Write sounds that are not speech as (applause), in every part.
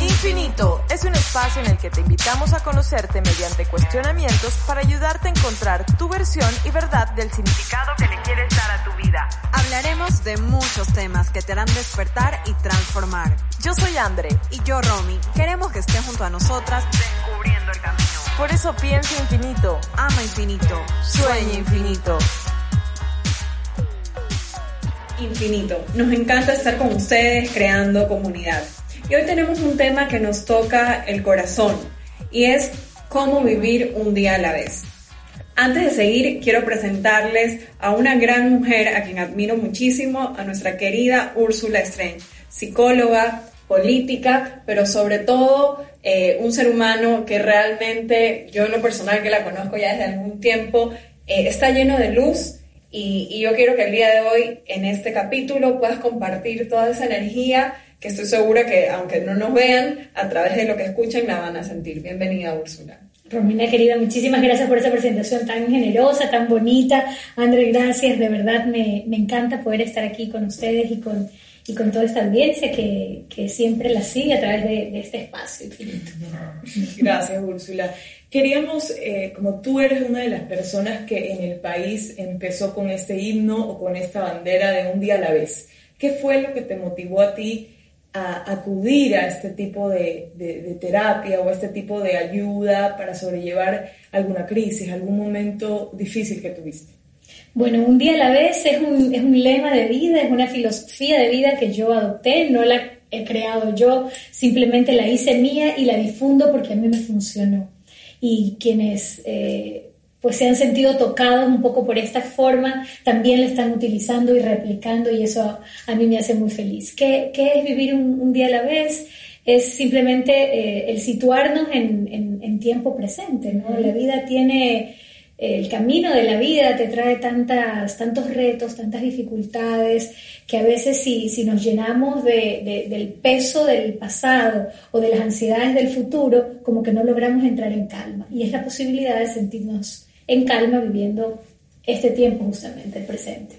Infinito es un espacio en el que te invitamos a conocerte mediante cuestionamientos para ayudarte a encontrar tu versión y verdad del significado que le quieres dar a tu vida. Hablaremos de muchos temas que te harán despertar y transformar. Yo soy Andre. Y yo, Romy. Queremos que estés junto a nosotras descubriendo el camino. Por eso piensa infinito. Ama infinito. Sueña infinito. Infinito. Nos encanta estar con ustedes creando comunidad. Y hoy tenemos un tema que nos toca el corazón y es cómo vivir un día a la vez. Antes de seguir, quiero presentarles a una gran mujer a quien admiro muchísimo, a nuestra querida Úrsula Strange, psicóloga, política, pero sobre todo eh, un ser humano que realmente, yo en lo personal que la conozco ya desde algún tiempo, eh, está lleno de luz y, y yo quiero que el día de hoy, en este capítulo, puedas compartir toda esa energía que estoy segura que aunque no nos vean, a través de lo que escuchan la van a sentir. Bienvenida, Úrsula. Romina querida, muchísimas gracias por esa presentación tan generosa, tan bonita. André, gracias, de verdad me, me encanta poder estar aquí con ustedes y con, y con toda esta audiencia que, que siempre la sigue a través de, de, este espacio infinito. Gracias, Úrsula. Queríamos, eh, como tú eres una de las personas que en el país empezó con este himno o con esta bandera de un día a la vez, ¿qué fue lo que te motivó a ti a acudir a este tipo de, terapia o a este tipo de ayuda para sobrellevar alguna crisis, algún momento difícil que tuviste? Bueno, un día a la vez es un, es un lema de vida, es una filosofía de vida que yo adopté, no la he creado yo, simplemente la hice mía y la difundo porque a mí me funcionó. Y quienes eh, pues se han sentido tocados un poco por esta forma, también la están utilizando y replicando y eso a, mí me hace muy feliz. ¿Qué, qué es vivir un, día a la vez? Es simplemente eh, el situarnos en, en, en, tiempo presente, ¿no? La vida tiene, el camino de la vida te trae tantas, tantos retos, tantas dificultades, que a veces si, si nos llenamos de, de, del peso del pasado o de las ansiedades del futuro, como que no logramos entrar en calma. Y es la posibilidad de sentirnos en calma viviendo este tiempo justamente, el presente.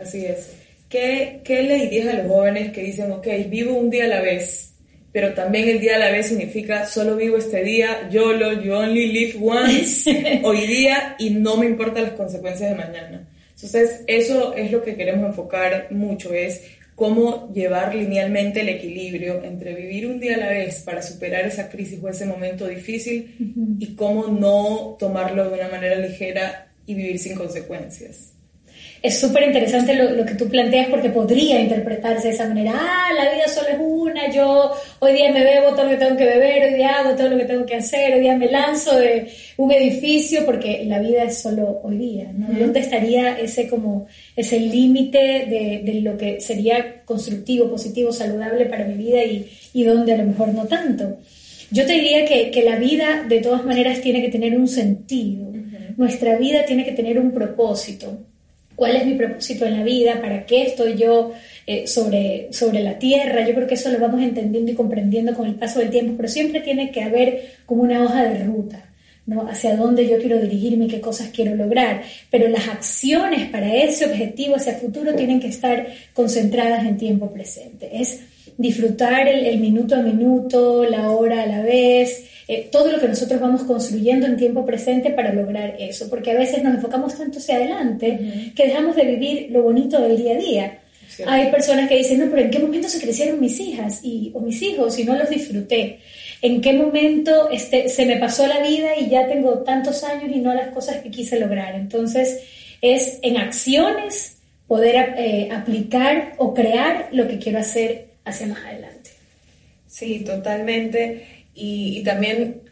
Así es. ¿Qué, ¿Qué le dirías a los jóvenes que dicen, ok, vivo un día a la vez, pero también el día a la vez significa solo vivo este día, YOLO, you only live once, (laughs) hoy día y no me importan las consecuencias de mañana? Entonces, eso es lo que queremos enfocar mucho, es cómo llevar linealmente el equilibrio entre vivir un día a la vez para superar esa crisis o ese momento difícil y cómo no tomarlo de una manera ligera y vivir sin consecuencias es súper interesante lo, lo, que tú planteas porque podría interpretarse de esa manera. Ah, la vida solo es una, yo hoy día me bebo todo lo que tengo que beber, hoy día hago todo lo que tengo que hacer, hoy día me lanzo de un edificio porque la vida es solo hoy día. ¿no? ¿Dónde estaría ese como ese límite de, de, lo que sería constructivo, positivo, saludable para mi vida y, y dónde a lo mejor no tanto? Yo te diría que, que la vida de todas maneras tiene que tener un sentido. Nuestra vida tiene que tener un propósito cuál es mi propósito en la vida, para qué estoy yo eh, sobre, sobre la tierra. Yo creo que eso lo vamos entendiendo y comprendiendo con el paso del tiempo, pero siempre tiene que haber como una hoja de ruta. ¿no? hacia dónde yo quiero dirigirme qué cosas quiero lograr. Pero las acciones para ese objetivo hacia futuro tienen que estar concentradas en tiempo presente. Es disfrutar el, minuto a minuto, la hora a la vez, eh, todo lo que nosotros vamos construyendo en tiempo presente para lograr eso, porque a veces nos enfocamos tanto hacia adelante que dejamos de vivir lo bonito del día a día. Hay personas que dicen, no, pero ¿en qué momento se crecieron mis hijas y, o mis hijos y no los disfruté? ¿En qué momento este, se me pasó la vida y ya tengo tantos años y no las cosas que quise lograr? Entonces, es en acciones poder eh, aplicar o crear lo que quiero hacer hacia más adelante. Sí, totalmente. Y, también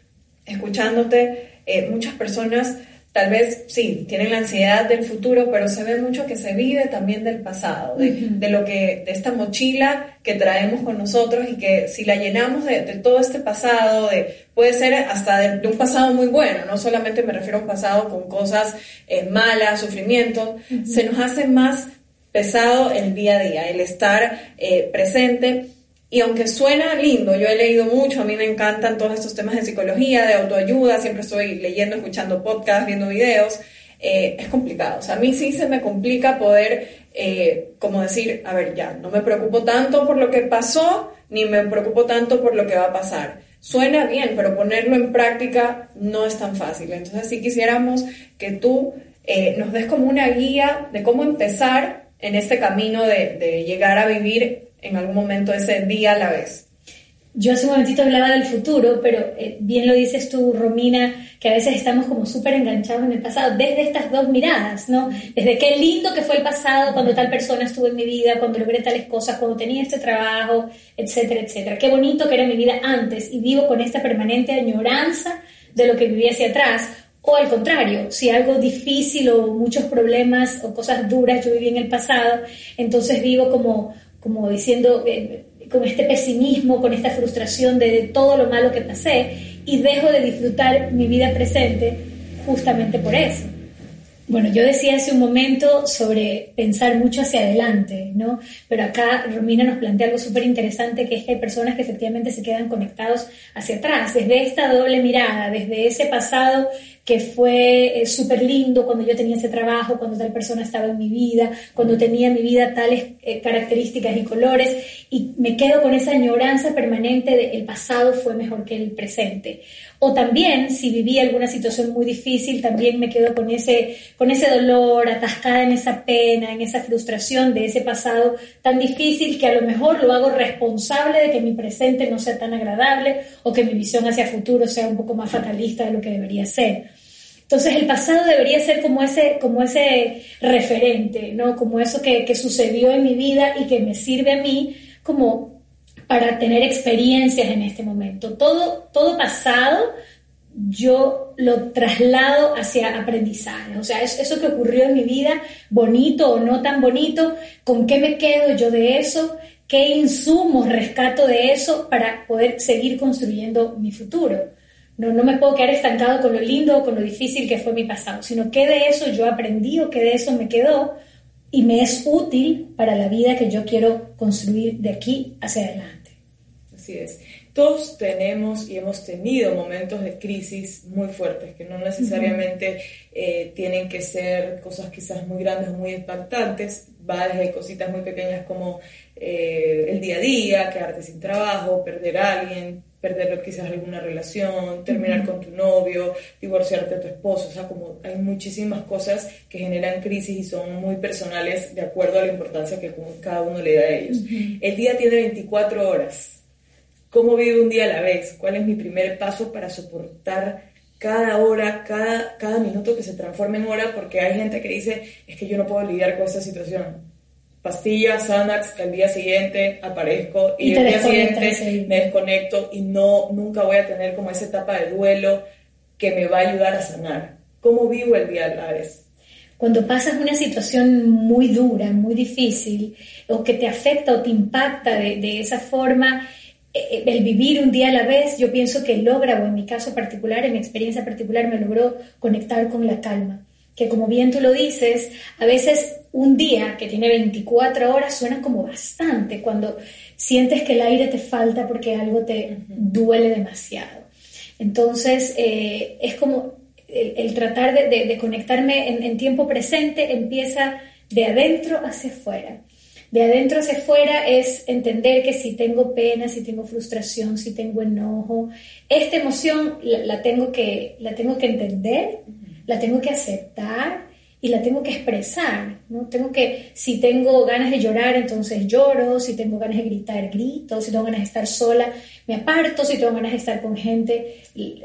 escuchándote, eh, muchas personas tal vez sí, tienen la ansiedad del futuro, pero se ve mucho que se vive también del pasado, de, lo que, de esta mochila que traemos con nosotros y que si la llenamos de, todo este pasado, de, puede ser hasta de, un pasado muy bueno, no solamente me refiero a un pasado con cosas eh, malas, sufrimiento, se nos hace más pesado el día a día, el estar eh, presente. Y aunque suena lindo, yo he leído mucho, a mí me encantan todos estos temas de psicología, de autoayuda, siempre estoy leyendo, escuchando podcasts, viendo videos, eh, es complicado. O sea, a mí sí se me complica poder eh, como decir, a ver, ya, no me preocupo tanto por lo que pasó, ni me preocupo tanto por lo que va a pasar. Suena bien, pero ponerlo en práctica no es tan fácil. Entonces, si quisiéramos que tú eh, nos des como una guía de cómo empezar en este camino de, de llegar a vivir en algún momento ese día a la vez. Yo hace un momentito hablaba del futuro, pero eh, bien lo dices tú, Romina, que a veces estamos como súper enganchados en el pasado, desde estas dos miradas, ¿no? Desde qué lindo que fue el pasado, cuando tal persona estuvo en mi vida, cuando logré tales cosas, cuando tenía este trabajo, etcétera, etcétera. Qué bonito que era mi vida antes y vivo con esta permanente añoranza de lo que viví hacia atrás. O al contrario, si algo difícil o muchos problemas o cosas duras yo viví en el pasado, entonces vivo como, como diciendo... Eh, con este pesimismo, con esta frustración de, todo lo malo que pasé y dejo de disfrutar mi vida presente justamente por eso. Bueno, yo decía hace un momento sobre pensar mucho hacia adelante, ¿no? Pero acá Romina nos plantea algo súper interesante, que es que hay personas que efectivamente se quedan conectados hacia atrás, desde esta doble mirada, desde ese pasado que fue eh, súper lindo cuando yo tenía ese trabajo, cuando tal persona estaba en mi vida, cuando tenía en mi vida tales eh, características y colores, y me quedo con esa añoranza permanente de el pasado fue mejor que el presente. O también, si viví alguna situación muy difícil, también me quedo con ese, con ese dolor, atascada en esa pena, en esa frustración de ese pasado tan difícil que a lo mejor lo hago responsable de que mi presente no sea tan agradable o que mi visión hacia futuro sea un poco más fatalista de lo que debería ser. Entonces el pasado debería ser como ese, como ese referente, ¿no? Como eso que, sucedió en mi vida y que me sirve a mí como para tener experiencias en este momento. Todo, todo pasado yo lo traslado hacia aprendizaje. O sea, eso que ocurrió en mi vida, bonito o no tan bonito, ¿con qué me quedo yo de eso? ¿Qué insumos rescato de eso para poder seguir construyendo mi futuro? No, no me puedo quedar estancado con lo lindo o con lo difícil que fue mi pasado, sino qué de eso yo aprendí o qué de eso me quedó y me es útil para la vida que yo quiero construir de aquí hacia adelante. Así es. Todos tenemos y hemos tenido momentos de crisis muy fuertes, que no necesariamente eh, tienen que ser cosas quizás muy grandes o muy impactantes, va desde cositas muy pequeñas como eh, el día a día, quedarte sin trabajo, perder a alguien, perder quizás alguna relación, terminar con tu novio, divorciarte de tu esposo, o sea, como hay muchísimas cosas que generan crisis y son muy personales de acuerdo a la importancia que cada uno le da a ellos. El día tiene 24 horas. Cómo vivo un día a la vez, cuál es mi primer paso para soportar cada hora, cada, cada minuto que se transforme en hora, porque hay gente que dice, es que yo no puedo lidiar con esta situación. Pastilla, Xanax, el día siguiente aparezco y, el día siguiente me desconecto y no, nunca voy a tener como esa etapa de duelo que me va a ayudar a sanar. ¿Cómo vivo el día a la vez? Cuando pasas una situación muy dura, muy difícil, o que te afecta o te impacta de, de esa forma, eh, el vivir un día a la vez, yo pienso que logra, o en mi caso particular, en mi experiencia particular, me logró conectar con la calma. Que como bien tú lo dices, a veces un día que tiene 24 horas suena como bastante cuando sientes que el aire te falta porque algo te duele demasiado. Entonces, eh, es como el, tratar de, conectarme en, en tiempo presente empieza de adentro hacia afuera. De adentro hacia afuera es entender que si tengo pena, si tengo frustración, si tengo enojo, esta emoción la, tengo, que, la tengo que entender, la tengo que aceptar y la tengo que expresar, ¿no? Tengo que, si tengo ganas de llorar, entonces lloro, si tengo ganas de gritar, grito, si tengo ganas de estar sola, me aparto, si tengo ganas de estar con gente,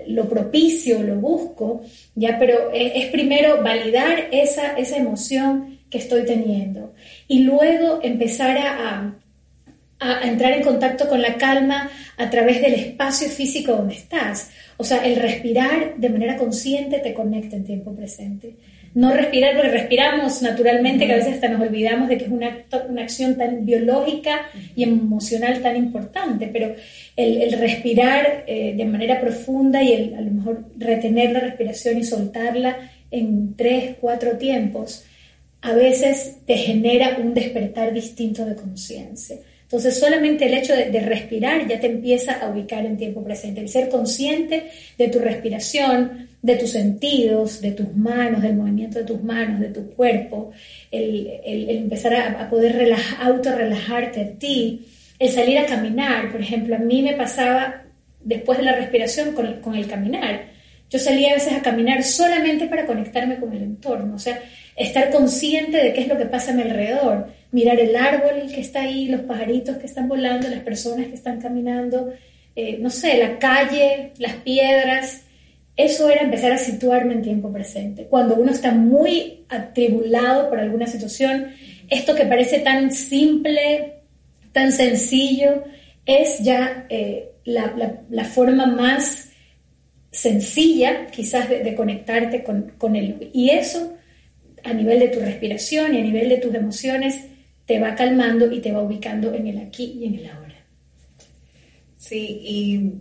lo propicio, lo busco, ¿ya? Pero es, es primero validar esa, esa emoción que estoy teniendo. Y luego empezar a, a, entrar en contacto con la calma a través del espacio físico donde estás. O sea, el respirar de manera consciente te conecta en tiempo presente. No respirar, porque respiramos naturalmente, que a veces hasta nos olvidamos de que es una, una acción tan biológica y emocional tan importante, pero el, respirar eh, de manera profunda y el, a lo mejor retener la respiración y soltarla en tres, cuatro tiempos, a veces te genera un despertar distinto de conciencia. Entonces solamente el hecho de, respirar ya te empieza a ubicar en tiempo presente, el ser consciente de tu respiración, de tus sentidos, de tus manos, del movimiento de tus manos, de tu cuerpo, el, empezar a, poder relajar, autorrelajarte a ti, el salir a caminar, por ejemplo, a mí me pasaba después de la respiración con, con el caminar. Yo salía a veces a caminar solamente para conectarme con el entorno, o sea, estar consciente de qué es lo que pasa a mi alrededor, mirar el árbol que está ahí, los pajaritos que están volando, las personas que están caminando, eh, no sé, la calle, las piedras. Eso era empezar a situarme en tiempo presente. Cuando uno está muy atribulado por alguna situación, esto que parece tan simple, tan sencillo, es ya eh, la, forma más sencilla quizás de, conectarte con, con él. Y eso a nivel de tu respiración y a nivel de tus emociones te va calmando y te va ubicando en el aquí y en el ahora. Sí, y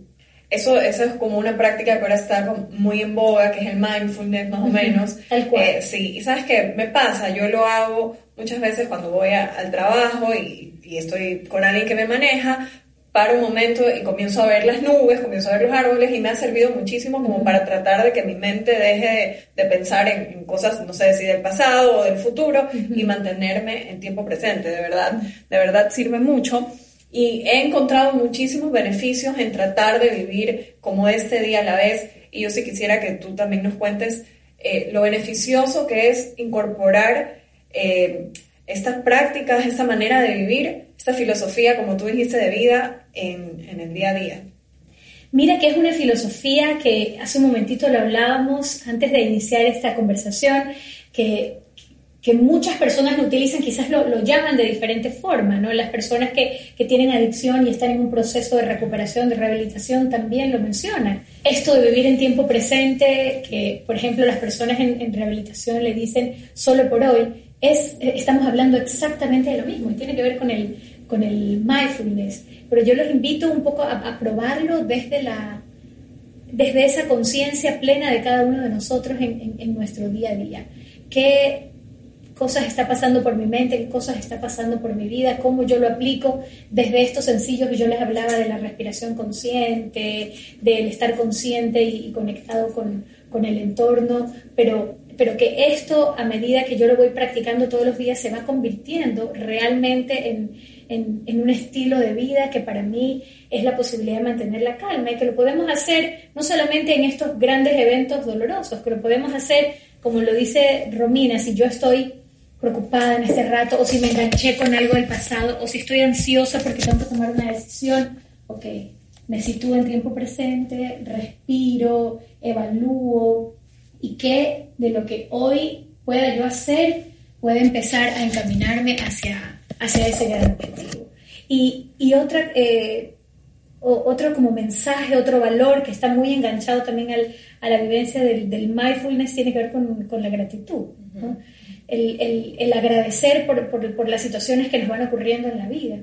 eso, eso es como una práctica que ahora está muy en boga, que es el mindfulness más o menos. Tal cual. Eh, sí, y sabes qué, me pasa, yo lo hago muchas veces cuando voy al trabajo y, y, estoy con alguien que me maneja, paro un momento y comienzo a ver las nubes, comienzo a ver los árboles y me ha servido muchísimo como para tratar de que mi mente deje de, pensar en, cosas, no sé si del pasado o del futuro y mantenerme en tiempo presente, de verdad, de verdad sirve mucho. Y he encontrado muchísimos beneficios en tratar de vivir como este día a la vez. Y yo sí quisiera que tú también nos cuentes eh, lo beneficioso que es incorporar eh, estas prácticas, esta manera de vivir, esta filosofía, como tú dijiste, de vida en, el día a día? Mira que es una filosofía que hace un momentito lo hablábamos antes de iniciar esta conversación, que, que muchas personas lo utilizan, quizás lo, lo llaman de diferente forma, ¿no? Las personas que, que, tienen adicción y están en un proceso de recuperación, de rehabilitación, también lo mencionan. Esto de vivir en tiempo presente, que por ejemplo las personas en, en rehabilitación le dicen solo por hoy, es, estamos hablando exactamente de lo mismo y tiene que ver con el, con el mindfulness. Pero yo los invito un poco a, probarlo desde, la, desde esa conciencia plena de cada uno de nosotros en, en, nuestro día a día. ¿Qué cosas está pasando por mi mente? ¿Qué cosas está pasando por mi vida? ¿Cómo yo lo aplico desde estos sencillos que yo les hablaba de la respiración consciente, del estar consciente y, y conectado con, con el entorno? Pero pero que esto a medida que yo lo voy practicando todos los días se va convirtiendo realmente en, en, un estilo de vida que para mí es la posibilidad de mantener la calma y que lo podemos hacer no solamente en estos grandes eventos dolorosos, que lo podemos hacer, como lo dice Romina, si yo estoy preocupada en este rato o si me enganché con algo del pasado o si estoy ansiosa porque tengo que tomar una decisión, ok, me sitúo en tiempo presente, respiro, evalúo, y qué de lo que hoy pueda yo hacer puede empezar a encaminarme hacia, hacia ese gran objetivo. Y, y otra, eh, otro como mensaje, otro valor que está muy enganchado también al, a la vivencia del, del, mindfulness tiene que ver con, con la gratitud. el, el, el, agradecer por, por, por las situaciones que nos van ocurriendo en la vida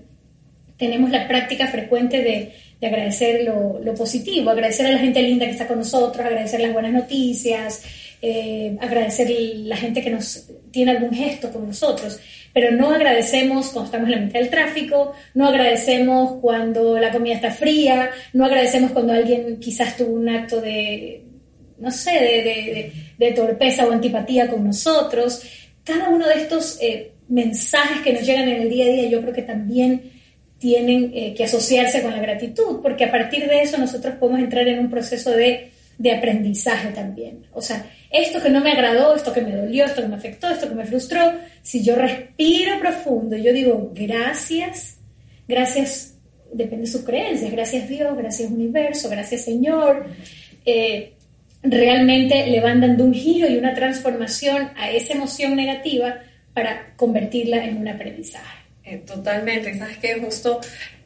tenemos la práctica frecuente de, de agradecer lo, positivo, agradecer a la gente linda que está con nosotros, agradecer las buenas noticias, eh, agradecer la gente que nos tiene algún gesto con nosotros, pero no agradecemos cuando estamos en la mitad del tráfico, no agradecemos cuando la comida está fría, no agradecemos cuando alguien quizás tuvo un acto de, no sé, de torpeza o antipatía con nosotros. Cada uno de estos eh, mensajes que nos llegan en el día a día yo creo que también tienen eh, que asociarse con la gratitud, porque a partir de eso nosotros podemos entrar en un proceso de, de, aprendizaje también. O sea, esto que no me agradó, esto que me dolió, esto que me afectó, esto que me frustró, si yo respiro profundo, yo digo gracias, gracias, depende de sus creencias, gracias Dios, gracias universo, gracias Señor, eh, realmente le van dando un giro y una transformación a esa emoción negativa para convertirla en un aprendizaje. Eh, totalmente, sabes que justo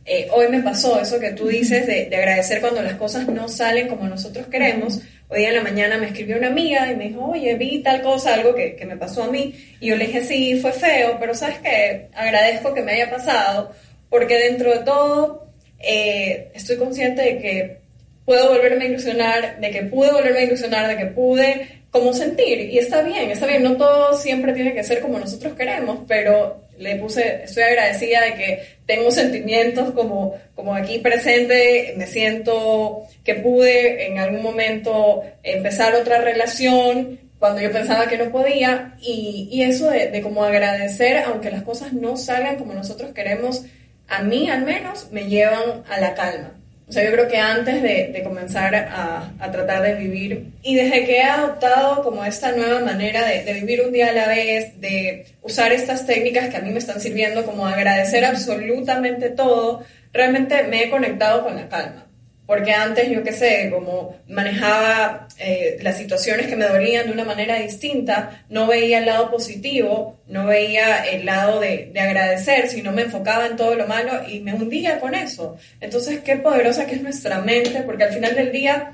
eh, hoy me pasó eso que tú dices de, agradecer cuando las cosas no salen como nosotros queremos. Hoy en la mañana me escribió una amiga y me dijo, oye, vi tal cosa, algo que, que me pasó a mí. Y yo le dije, sí, fue feo, pero sabes que agradezco que me haya pasado, porque dentro de todo eh, estoy consciente de que puedo volverme a ilusionar, de que pude volverme a ilusionar, de que pude como sentir. Y está bien, está bien, no todo siempre tiene que ser como nosotros queremos, pero le puse, estoy agradecida de que tengo sentimientos como, como aquí presente, me siento que pude en algún momento empezar otra relación cuando yo pensaba que no podía y, y eso de, de como agradecer, aunque las cosas no salgan como nosotros queremos, a mí al menos me llevan a la calma. O sea, yo creo que antes de, comenzar a, a, tratar de vivir y desde que he adoptado como esta nueva manera de, de, vivir un día a la vez, de usar estas técnicas que a mí me están sirviendo como agradecer absolutamente todo, realmente me he conectado con la calma. Porque antes, yo qué sé, como manejaba eh, las situaciones que me dolían de una manera distinta, no veía el lado positivo, no veía el lado de, de, agradecer, sino me enfocaba en todo lo malo y me hundía con eso. Entonces, qué poderosa que es nuestra mente, porque al final del día,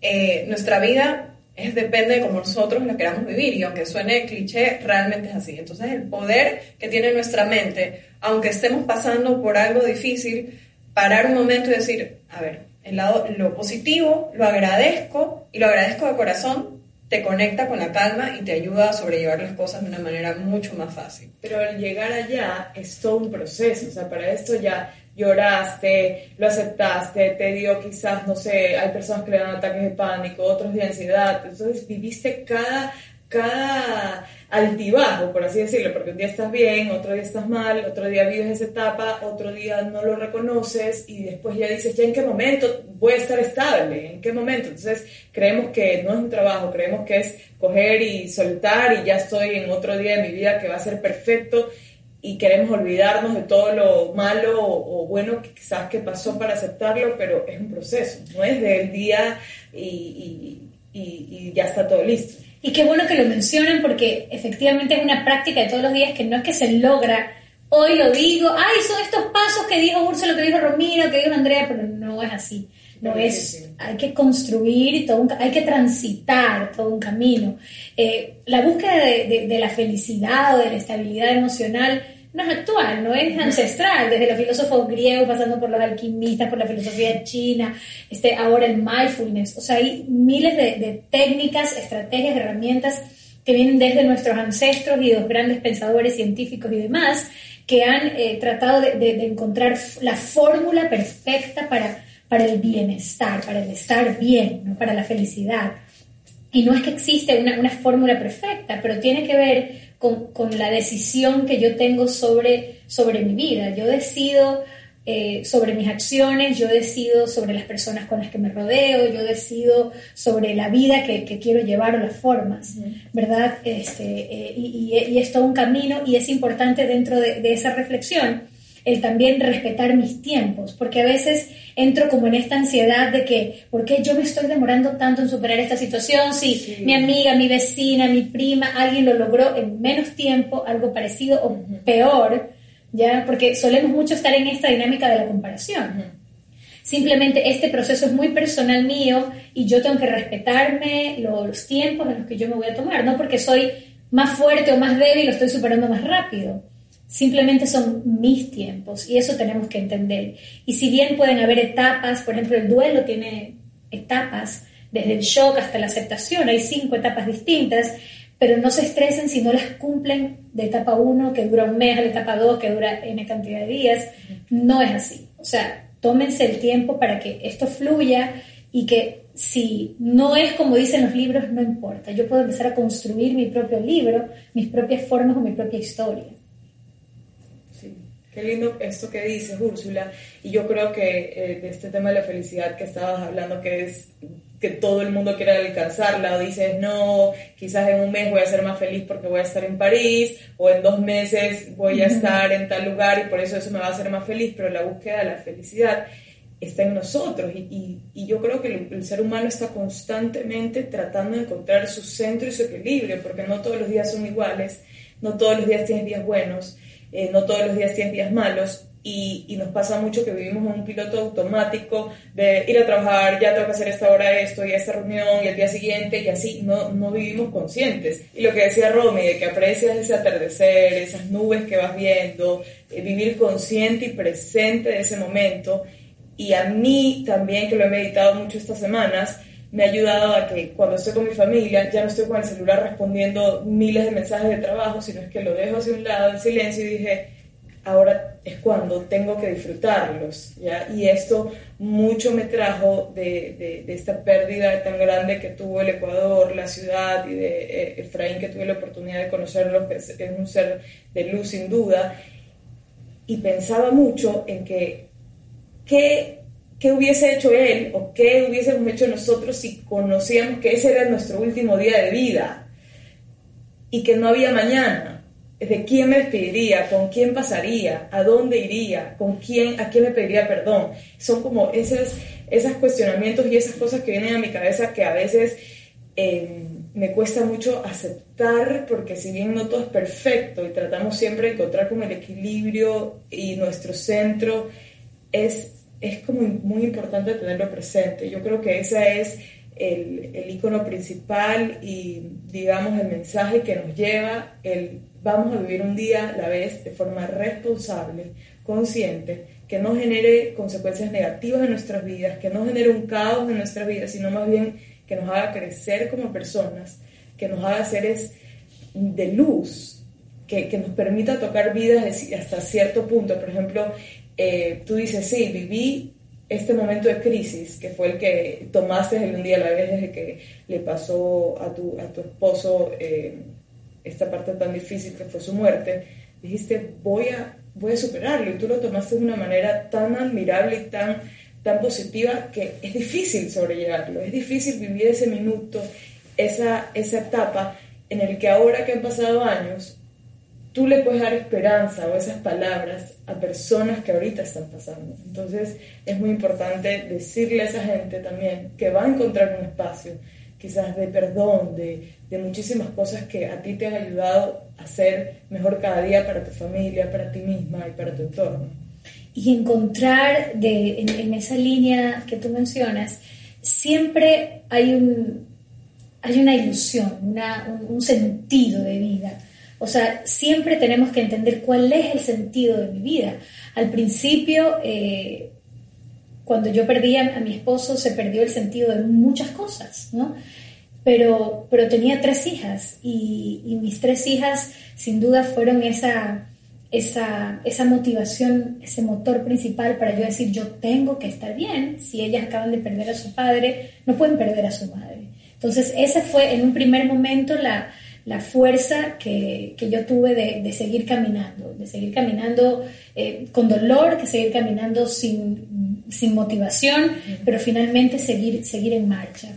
eh, nuestra vida es, depende de cómo nosotros la queramos vivir y aunque suene cliché, realmente es así. Entonces, el poder que tiene nuestra mente, aunque estemos pasando por algo difícil, parar un momento y decir, a ver, el lado, lo positivo, lo agradezco y lo agradezco de corazón, te conecta con la calma y te ayuda a sobrellevar las cosas de una manera mucho más fácil. Pero al llegar allá es todo un proceso, o sea, para esto ya lloraste, lo aceptaste, te dio quizás, no sé, hay personas que le dan ataques de pánico, otros de ansiedad, entonces viviste cada, cada altibajo, por así decirlo, porque un día estás bien, otro día estás mal, otro día vives esa etapa, otro día no lo reconoces y después ya dices, ¿ya en qué momento voy a estar estable? ¿En qué momento? Entonces creemos que no es un trabajo, creemos que es coger y soltar y ya estoy en otro día de mi vida que va a ser perfecto y queremos olvidarnos de todo lo malo o, bueno que quizás que pasó para aceptarlo, pero es un proceso, no es del día y, y, y ya está todo listo. Y qué bueno que lo mencionen porque efectivamente es una práctica de todos los días que no es que se logra. Hoy lo digo, ay, son estos pasos que dijo Úrsula, que dijo Romino, que dijo Andrea, pero no es así. No es, hay que construir, todo un, hay que transitar todo un camino. Eh, la búsqueda de, de, de la felicidad o de la estabilidad emocional no es actual, no es ancestral, desde los filósofos griegos, pasando por los alquimistas, por la filosofía china, este, ahora el mindfulness. O sea, hay miles de, de técnicas, estrategias, herramientas que vienen desde nuestros ancestros y los grandes pensadores científicos y demás, que han eh, tratado de, de, de, encontrar la fórmula perfecta para, para el bienestar, para el estar bien, ¿no? para la felicidad. Y no es que existe una, una fórmula perfecta, pero tiene que ver con, con, la decisión que yo tengo sobre, sobre mi vida. Yo decido eh, sobre mis acciones, yo decido sobre las personas con las que me rodeo, yo decido sobre la vida que, que quiero llevar o las formas, ¿verdad? Este, eh, y, y, y, es todo un camino y es importante dentro de, de esa reflexión el también respetar mis tiempos, porque a veces entro como en esta ansiedad de que, ¿por qué yo me estoy demorando tanto en superar esta situación? Si sí. mi amiga, mi vecina, mi prima, alguien lo logró en menos tiempo, algo parecido o peor, ¿ya? Porque solemos mucho estar en esta dinámica de la comparación. Simplemente este proceso es muy personal mío y yo tengo que respetarme los tiempos en los que yo me voy a tomar, no porque soy más fuerte o más débil, lo estoy superando más rápido Simplemente son mis tiempos y eso tenemos que entender. Y si bien pueden haber etapas, por ejemplo, el duelo tiene etapas, desde el shock hasta la aceptación, hay cinco etapas distintas, pero no se estresen si no las cumplen de etapa 1, que dura un mes, a la etapa 2, que dura N cantidad de días. No es así. O sea, tómense el tiempo para que esto fluya y que si no es como dicen los libros, no importa. Yo puedo empezar a construir mi propio libro, mis propias formas o mi propia historia. Qué lindo esto que dices, Úrsula. Y yo creo que eh, de este tema de la felicidad que estabas hablando, que es que todo el mundo quiere alcanzarla, o dices, no, quizás en un mes voy a ser más feliz porque voy a estar en París, o en dos meses voy a estar en tal lugar y por eso eso me va a hacer más feliz, pero la búsqueda de la felicidad está en nosotros y, y, y yo creo que el, el, ser humano está constantemente tratando de encontrar su centro y su equilibrio, porque no todos los días son iguales, no todos los días tienes días buenos eh, no todos los días tienes días malos y, y, nos pasa mucho que vivimos en un piloto automático de ir a trabajar, ya tengo que hacer esta hora esto y esta reunión y el día siguiente y así, no, no vivimos conscientes. Y lo que decía Romy, de que aprecias ese atardecer, esas nubes que vas viendo, eh, vivir consciente y presente de ese momento. Y a mí también, que lo he meditado mucho estas semanas, me ha ayudado a que cuando estoy con mi familia ya no estoy con el celular respondiendo miles de mensajes de trabajo, sino es que lo dejo hacia un lado en silencio y dije, ahora es cuando tengo que disfrutarlos, ¿ya? Y esto mucho me trajo de, esta pérdida tan grande que tuvo el Ecuador, la ciudad y de eh, Efraín, que tuve la oportunidad de conocerlo, que es, un ser de luz sin duda, y pensaba mucho en que qué, qué hubiese hecho él o qué hubiésemos hecho nosotros si conocíamos que ese era nuestro último día de vida y que no había mañana de quién me despediría, con quién pasaría, a dónde iría, con quién, a quién me pediría perdón. Son como esos, esos cuestionamientos y esas cosas que vienen a mi cabeza que a veces eh, me cuesta mucho aceptar porque si bien no todo es perfecto y tratamos siempre de encontrar como el equilibrio y nuestro centro, es, es como muy importante tenerlo presente. Yo creo que ese es el, el icono principal y digamos el mensaje que nos lleva el vamos a vivir un día a la vez de forma responsable, consciente, que no genere consecuencias negativas en nuestras vidas, que no genere un caos en nuestras vidas, sino más bien que nos haga crecer como personas, que nos haga seres de luz, que, que nos permita tocar vidas hasta cierto punto. Por ejemplo, eh, tú dices, sí, viví este momento de crisis, que fue el que tomaste el un día a la vez desde que le pasó a tu, a tu esposo. Eh, esta parte tan difícil que fue su muerte, dijiste, voy a, voy a superarlo y tú lo tomaste de una manera tan admirable y tan, tan positiva que es difícil sobrellevarlo, es difícil vivir ese minuto, esa, esa etapa en el que ahora que han pasado años, tú le puedes dar esperanza o esas palabras a personas que ahorita están pasando. Entonces es muy importante decirle a esa gente también que va a encontrar un espacio, quizás de perdón, de, de muchísimas cosas que a ti te han ayudado a ser mejor cada día para tu familia, para ti misma y para tu entorno. Y encontrar de, en, esa línea que tú mencionas, siempre hay, un, hay una ilusión, una, un, sentido de vida. O sea, siempre tenemos que entender cuál es el sentido de mi vida. Al principio, eh, cuando yo perdí a, mi esposo, se perdió el sentido de muchas cosas, ¿no? Pero, pero tenía tres hijas y, mis tres hijas sin duda fueron esa, esa, esa motivación, ese motor principal para yo decir, yo tengo que estar bien. Si ellas acaban de perder a su padre, no pueden perder a su madre. Entonces, esa fue en un primer momento la, la fuerza que, que, yo tuve de, de, seguir caminando, de seguir caminando eh, con dolor, que seguir caminando sin, sin motivación, pero finalmente seguir, seguir en marcha.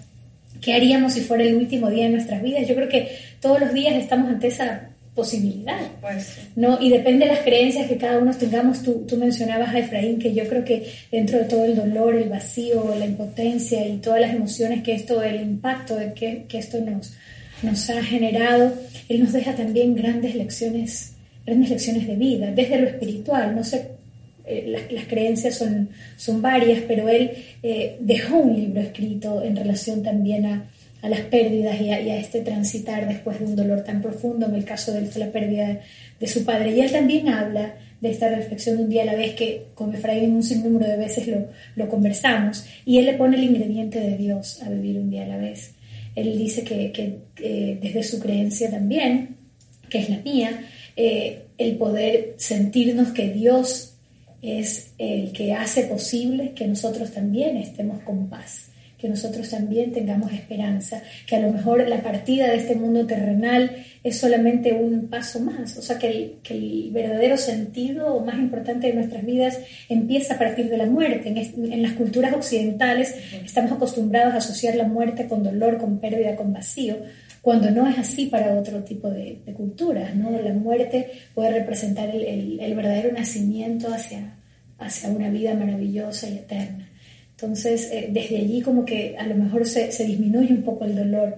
¿Qué haríamos si fuera el último día de nuestras vidas? Yo creo que todos los días estamos ante esa posibilidad, pues, ¿no? Y depende de las creencias que cada uno tengamos. Tú, tú, mencionabas a Efraín, que yo creo que dentro de todo el dolor, el vacío, la impotencia y todas las emociones que esto, el impacto de que, que esto nos, nos ha generado, él nos deja también grandes lecciones, grandes lecciones de vida, desde lo espiritual. No sé eh, las, creencias son, son varias, pero él eh, dejó un libro escrito en relación también a, a las pérdidas y a, este transitar después de un dolor tan profundo, en el caso de él fue la pérdida de, su padre. Y él también habla de esta reflexión de un día a la vez que con Efraín un sinnúmero de veces lo, lo conversamos, y él le pone el ingrediente de Dios a vivir un día a la vez. Él dice que, que desde su creencia también, que es la mía, eh, el poder sentirnos que Dios es el que hace posible que nosotros también estemos con paz, que nosotros también tengamos esperanza, que a lo mejor la partida de este mundo terrenal es solamente un paso más, o sea que el, que el verdadero sentido más importante de nuestras vidas empieza a partir de la muerte. En, en, las culturas occidentales estamos acostumbrados a asociar la muerte con dolor, con pérdida, con vacío, cuando no es así para otro tipo de, culturas, ¿no? La muerte puede representar el, el, verdadero nacimiento hacia, hacia una vida maravillosa y eterna. Entonces, eh, desde allí como que a lo mejor se, disminuye un poco el dolor.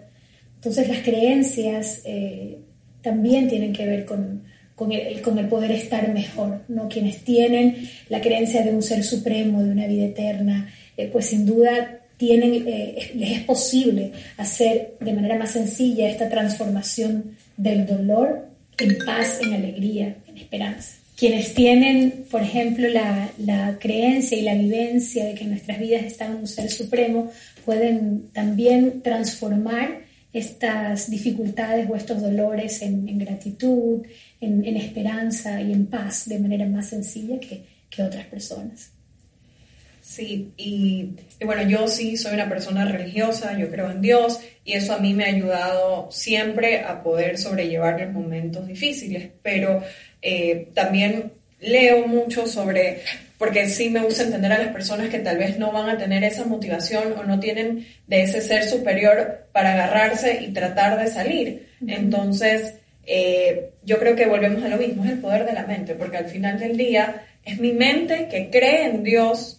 Entonces, las creencias eh, también tienen que ver con, el, poder estar mejor, ¿no? Quienes tienen la creencia de un ser supremo, de una vida eterna, eh, pues sin duda tienen, les es posible hacer de manera más sencilla esta transformación del dolor en paz, en alegría, en esperanza. Quienes tienen, por ejemplo, la, creencia y la vivencia de que en nuestras vidas está un ser supremo, pueden también transformar estas dificultades o estos dolores en, gratitud, en, esperanza y en paz de manera más sencilla que otras personas. Sí, y, bueno, yo sí soy una persona religiosa, yo creo en Dios y eso a mí me ha ayudado siempre a poder sobrellevar los momentos difíciles, pero eh, también leo mucho sobre, porque sí me gusta entender a las personas que tal vez no van a tener esa motivación o no tienen de ese ser superior para agarrarse y tratar de salir. Entonces, eh, yo creo que volvemos a lo mismo, es el poder de la mente, porque al final del día es mi mente que cree en Dios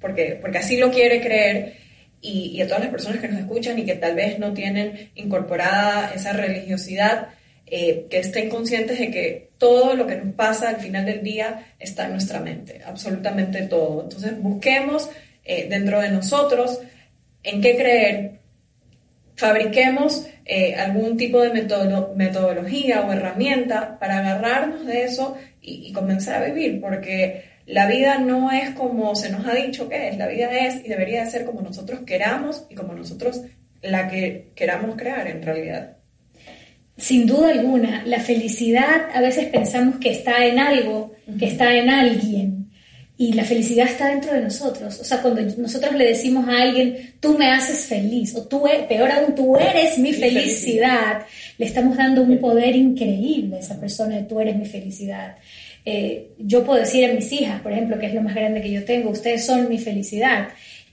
porque, porque así lo quiere creer, y, a todas las personas que nos escuchan y que tal vez no tienen incorporada esa religiosidad, eh, que estén conscientes de que todo lo que nos pasa al final del día está en nuestra mente, absolutamente todo. Entonces busquemos eh, dentro de nosotros en qué creer, fabriquemos eh, algún tipo de metodología o herramienta para agarrarnos de eso y, y comenzar a vivir, porque la vida no es como se nos ha dicho que es, la vida es y debería de ser como nosotros queramos y como nosotros la que queramos crear en realidad. Sin duda alguna, la felicidad a veces pensamos que está en algo, que está en alguien, y la felicidad está dentro de nosotros. O sea, cuando nosotros le decimos a alguien, tú me haces feliz, o tú, e-, peor aún, tú eres mi, felicidad, le estamos dando un poder increíble a esa persona de tú eres mi felicidad. Eh, yo puedo decir a mis hijas, por ejemplo, que es lo más grande que yo tengo, ustedes son mi felicidad.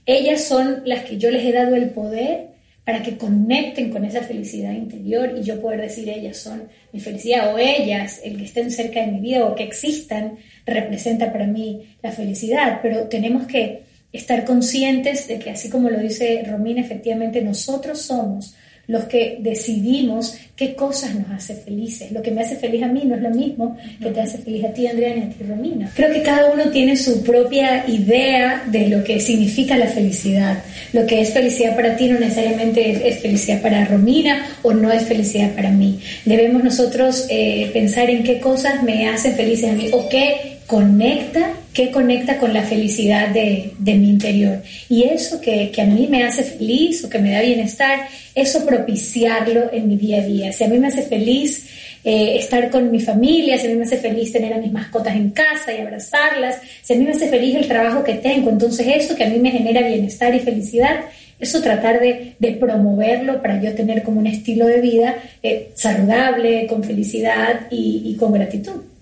Ellas son las que yo les he dado el poder para que conecten con esa felicidad interior y yo poder decir ellas son mi felicidad o ellas, el que estén cerca de mi vida o que existan, representa para mí la felicidad. Pero tenemos que estar conscientes de que así como lo dice Romina, efectivamente nosotros somos los que decidimos qué cosas nos hace felices. Lo que me hace feliz a mí no es lo mismo que te hace feliz a ti, Andrea, ni a ti, Romina. Creo que cada uno tiene su propia idea de lo que significa la felicidad. Lo que es felicidad para ti no necesariamente es, felicidad para Romina o no es felicidad para mí. Debemos nosotros eh, pensar en qué cosas me hacen felices a mí o qué conecta, que conecta con la felicidad de, mi interior. Y eso que, a mí me hace feliz o que me da bienestar, eso propiciarlo en mi día a día. Si a mí me hace feliz eh, estar con mi familia, si a mí me hace feliz tener a mis mascotas en casa y abrazarlas, si a mí me hace feliz el trabajo que tengo, entonces eso que a mí me genera bienestar y felicidad, eso tratar de, promoverlo para yo tener como un estilo de vida eh, saludable, con felicidad y con gratitud.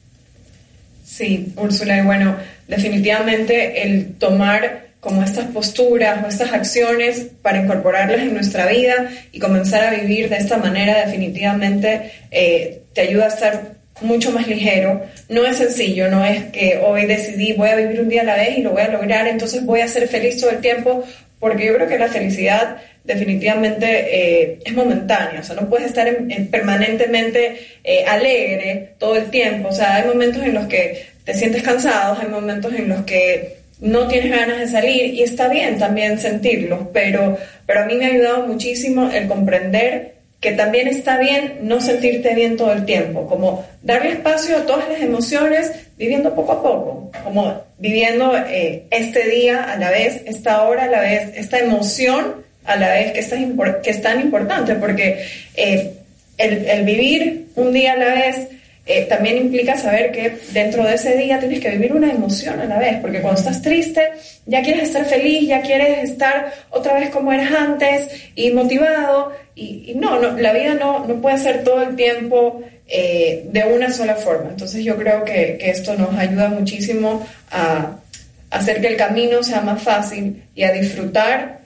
Sí, Úrsula, y bueno, definitivamente el tomar como estas posturas o estas acciones para incorporarlas en nuestra vida y comenzar a vivir de esta manera definitivamente eh, te ayuda a estar mucho más ligero. No es sencillo, no es que hoy decidí voy a vivir un día a la vez y lo voy a lograr, entonces voy a ser feliz todo el tiempo, porque yo creo que la felicidad definitivamente eh, es momentánea, o sea, no puedes estar permanentemente eh, alegre todo el tiempo, o sea, hay momentos en los que te sientes cansado, hay momentos en los que no tienes ganas de salir y está bien también sentirlo, pero, pero a mí me ha ayudado muchísimo el comprender que también está bien no sentirte bien todo el tiempo, como darle espacio a todas las emociones, viviendo poco a poco, como viviendo eh, este día a la vez, esta hora a la vez, esta emoción a la vez que, es que tan importante, porque eh, el, vivir un día a la vez eh, también implica saber que dentro de ese día tienes que vivir una emoción a la vez, porque cuando estás triste ya quieres estar feliz, ya quieres estar otra vez como eras antes y motivado, y, no, no, la vida no, no puede ser todo el tiempo eh, de una sola forma. Entonces yo creo que, que esto nos ayuda muchísimo a hacer que el camino sea más fácil y a disfrutar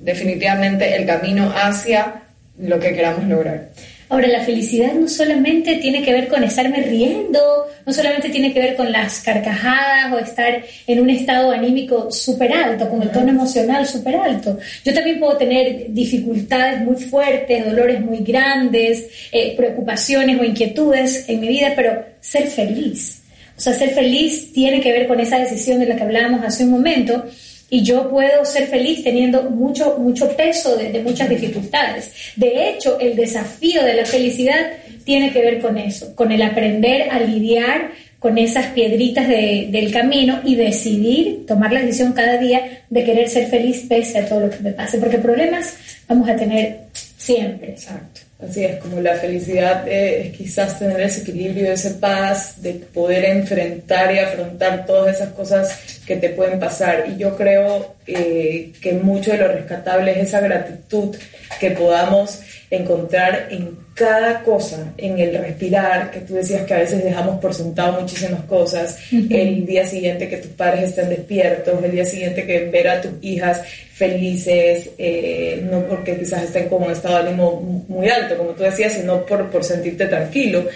definitivamente el camino hacia lo que queramos lograr. Ahora, la felicidad no solamente tiene que ver con estarme riendo, no solamente tiene que ver con las carcajadas o estar en un estado anímico súper alto, con el tono emocional súper alto. Yo también puedo tener dificultades muy fuertes, dolores muy grandes, eh, preocupaciones o inquietudes en mi vida, pero ser feliz. O sea, ser feliz tiene que ver con esa decisión de la que hablábamos hace un momento y yo puedo ser feliz teniendo mucho, mucho peso de, muchas dificultades. De hecho, el desafío de la felicidad tiene que ver con eso, con el aprender a lidiar con esas piedritas del camino y decidir tomar la decisión cada día de querer ser feliz pese a todo lo que me pase, porque problemas vamos a tener siempre. Exacto. Así es, como la felicidad es quizás tener ese equilibrio, ese paz de poder enfrentar y afrontar todas esas cosas que te pueden pasar. Y yo creo eh, que mucho de lo rescatable es esa gratitud que podamos encontrar en cada cosa, en el respirar, que tú decías que a veces dejamos por sentado muchísimas cosas, el día siguiente que tus padres estén despiertos, el día siguiente que ver a tus hijas felices, eh, no porque quizás estén con un estado de ánimo muy alto, como tú decías, sino por, por sentirte tranquilo.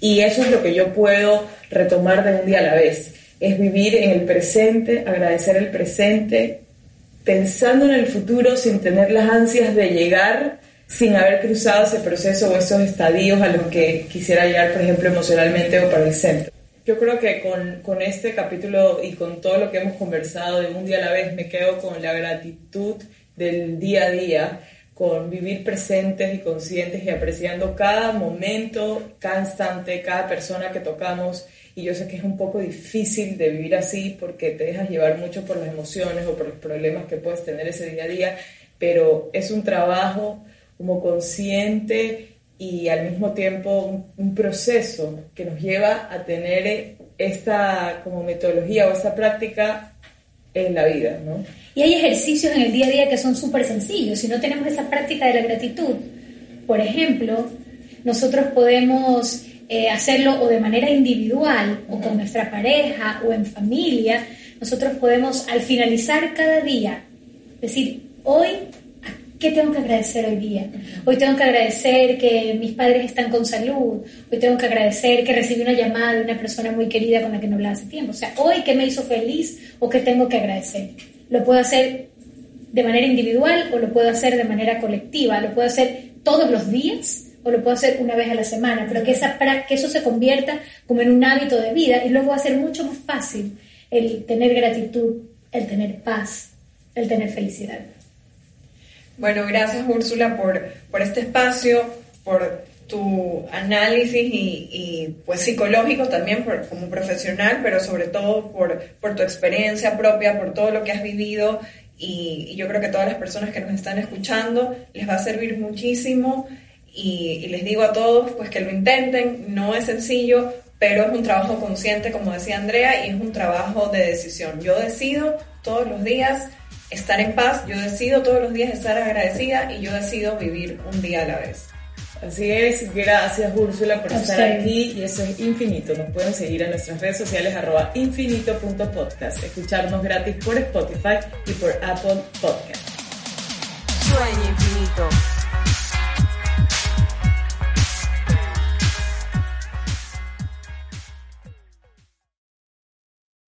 Y eso es lo que yo puedo retomar de un día a la vez, es vivir en el presente, agradecer el presente, pensando en el futuro sin tener las ansias de llegar sin haber cruzado ese proceso o esos estadios a los que quisiera llegar, por ejemplo, emocionalmente o para el centro. Yo creo que con, con, este capítulo y con todo lo que hemos conversado de un día a la vez, me quedo con la gratitud del día a día, con vivir presentes y conscientes y apreciando cada momento, cada instante, cada persona que tocamos. Y yo sé que es un poco difícil de vivir así porque te dejas llevar mucho por las emociones o por los problemas que puedes tener ese día a día, pero es un trabajo como consciente y al mismo tiempo un, proceso que nos lleva a tener esta como metodología o esta práctica en la vida, ¿no? Y hay ejercicios en el día a día que son súper sencillos. Si no tenemos esa práctica de la gratitud, por ejemplo, nosotros podemos eh, hacerlo o de manera individual o con nuestra pareja o en familia. Nosotros podemos al finalizar cada día decir, hoy ¿Qué tengo que agradecer hoy día? Hoy tengo que agradecer que mis padres están con salud. Hoy tengo que agradecer que recibí una llamada de una persona muy querida con la que no hablaba hace tiempo. O sea, hoy qué me hizo feliz o qué tengo que agradecer. Lo puedo hacer de manera individual o lo puedo hacer de manera colectiva. Lo puedo hacer todos los días o lo puedo hacer una vez a la semana. Pero que, esa, que eso se convierta como en un hábito de vida y luego va a ser mucho más fácil el tener gratitud, el tener paz, el tener felicidad. Bueno, gracias Úrsula por, por este espacio, por tu análisis y, pues psicológico también como profesional, pero sobre todo por, por, tu experiencia propia, por todo lo que has vivido. Y, yo creo que todas las personas que nos están escuchando les va a servir muchísimo. Y, y les digo a todos pues que lo intenten, no es sencillo, pero es un trabajo consciente como decía Andrea y es un trabajo de decisión. Yo decido todos los días estar en paz, yo decido todos los días estar agradecida y yo decido vivir un día a la vez. Así es, gracias Úrsula por estar aquí y eso es infinito. Nos pueden seguir en nuestras redes sociales arroba infinito.podcast, escucharnos gratis por Spotify y por Apple Podcast. Sueño infinito.